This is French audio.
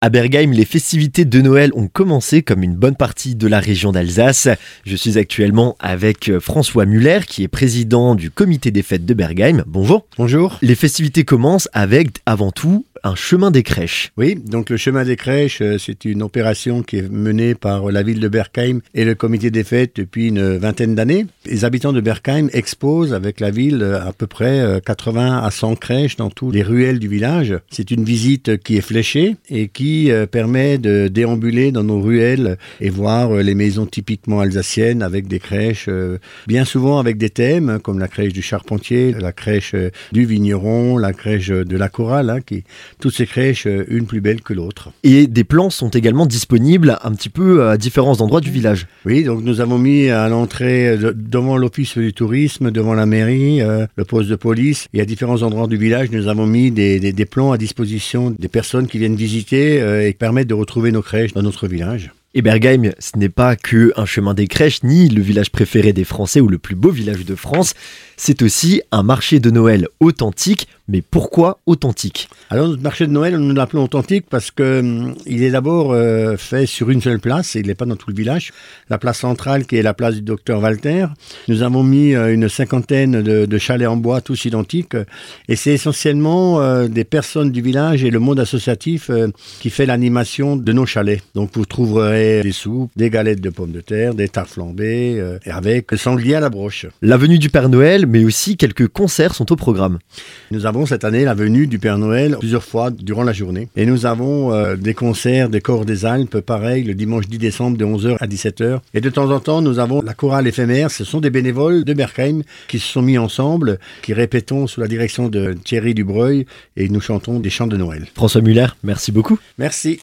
À Bergheim, les festivités de Noël ont commencé comme une bonne partie de la région d'Alsace. Je suis actuellement avec euh, François Muller, qui est président du comité des fêtes de Bergheim. Bonjour. Bonjour. Les festivités commencent avec, avant tout, un chemin des crèches. Oui, donc le chemin des crèches, euh, c'est une opération qui est menée par la ville de Berkheim et le comité des fêtes depuis une vingtaine d'années. Les habitants de Berkheim exposent avec la ville euh, à peu près 80 à 100 crèches dans tous les ruelles du village. C'est une visite qui est fléchée et qui euh, permet de déambuler dans nos ruelles et voir euh, les maisons typiquement alsaciennes avec des crèches, euh, bien souvent avec des thèmes hein, comme la crèche du charpentier, la crèche du vigneron, la crèche de la chorale, hein, qui toutes ces crèches une plus belle que l'autre. Et des plans sont également disponibles un petit peu à différents endroits du village. Oui, donc nous avons mis à l'entrée devant l'office du tourisme, devant la mairie, le poste de police et à différents endroits du village, nous avons mis des, des plans à disposition des personnes qui viennent visiter euh, et permettre de retrouver nos crèches dans notre village. Et Bergheim, ce n'est pas que un chemin des crèches, ni le village préféré des Français ou le plus beau village de France, c'est aussi un marché de Noël authentique. Mais pourquoi authentique? Alors notre marché de Noël, nous l'appelons authentique parce que hum, il est d'abord euh, fait sur une seule place, et il n'est pas dans tout le village. La place centrale qui est la place du docteur Walter. Nous avons mis euh, une cinquantaine de, chalets en bois, tous identiques, et c'est essentiellement euh, des personnes du village et le monde associatif qui fait l'animation de nos chalets. Donc vous trouverez des soupes, des galettes de pommes de terre, des tartes flambées, euh, avec sanglier à la broche. La venue du Père Noël, mais aussi quelques concerts sont au programme. Nous avons cette année la venue du Père Noël plusieurs fois durant la journée. Et nous avons euh, des concerts des corps des Alpes, pareil, le dimanche 10 décembre de 11h à 17h. Et de temps en temps, nous avons la chorale éphémère. Ce sont des bénévoles de Berkheim qui se sont mis ensemble, qui répétons sous la direction de Thierry Dubreuil et nous chantons des chants de Noël. François Muller, merci beaucoup. Merci.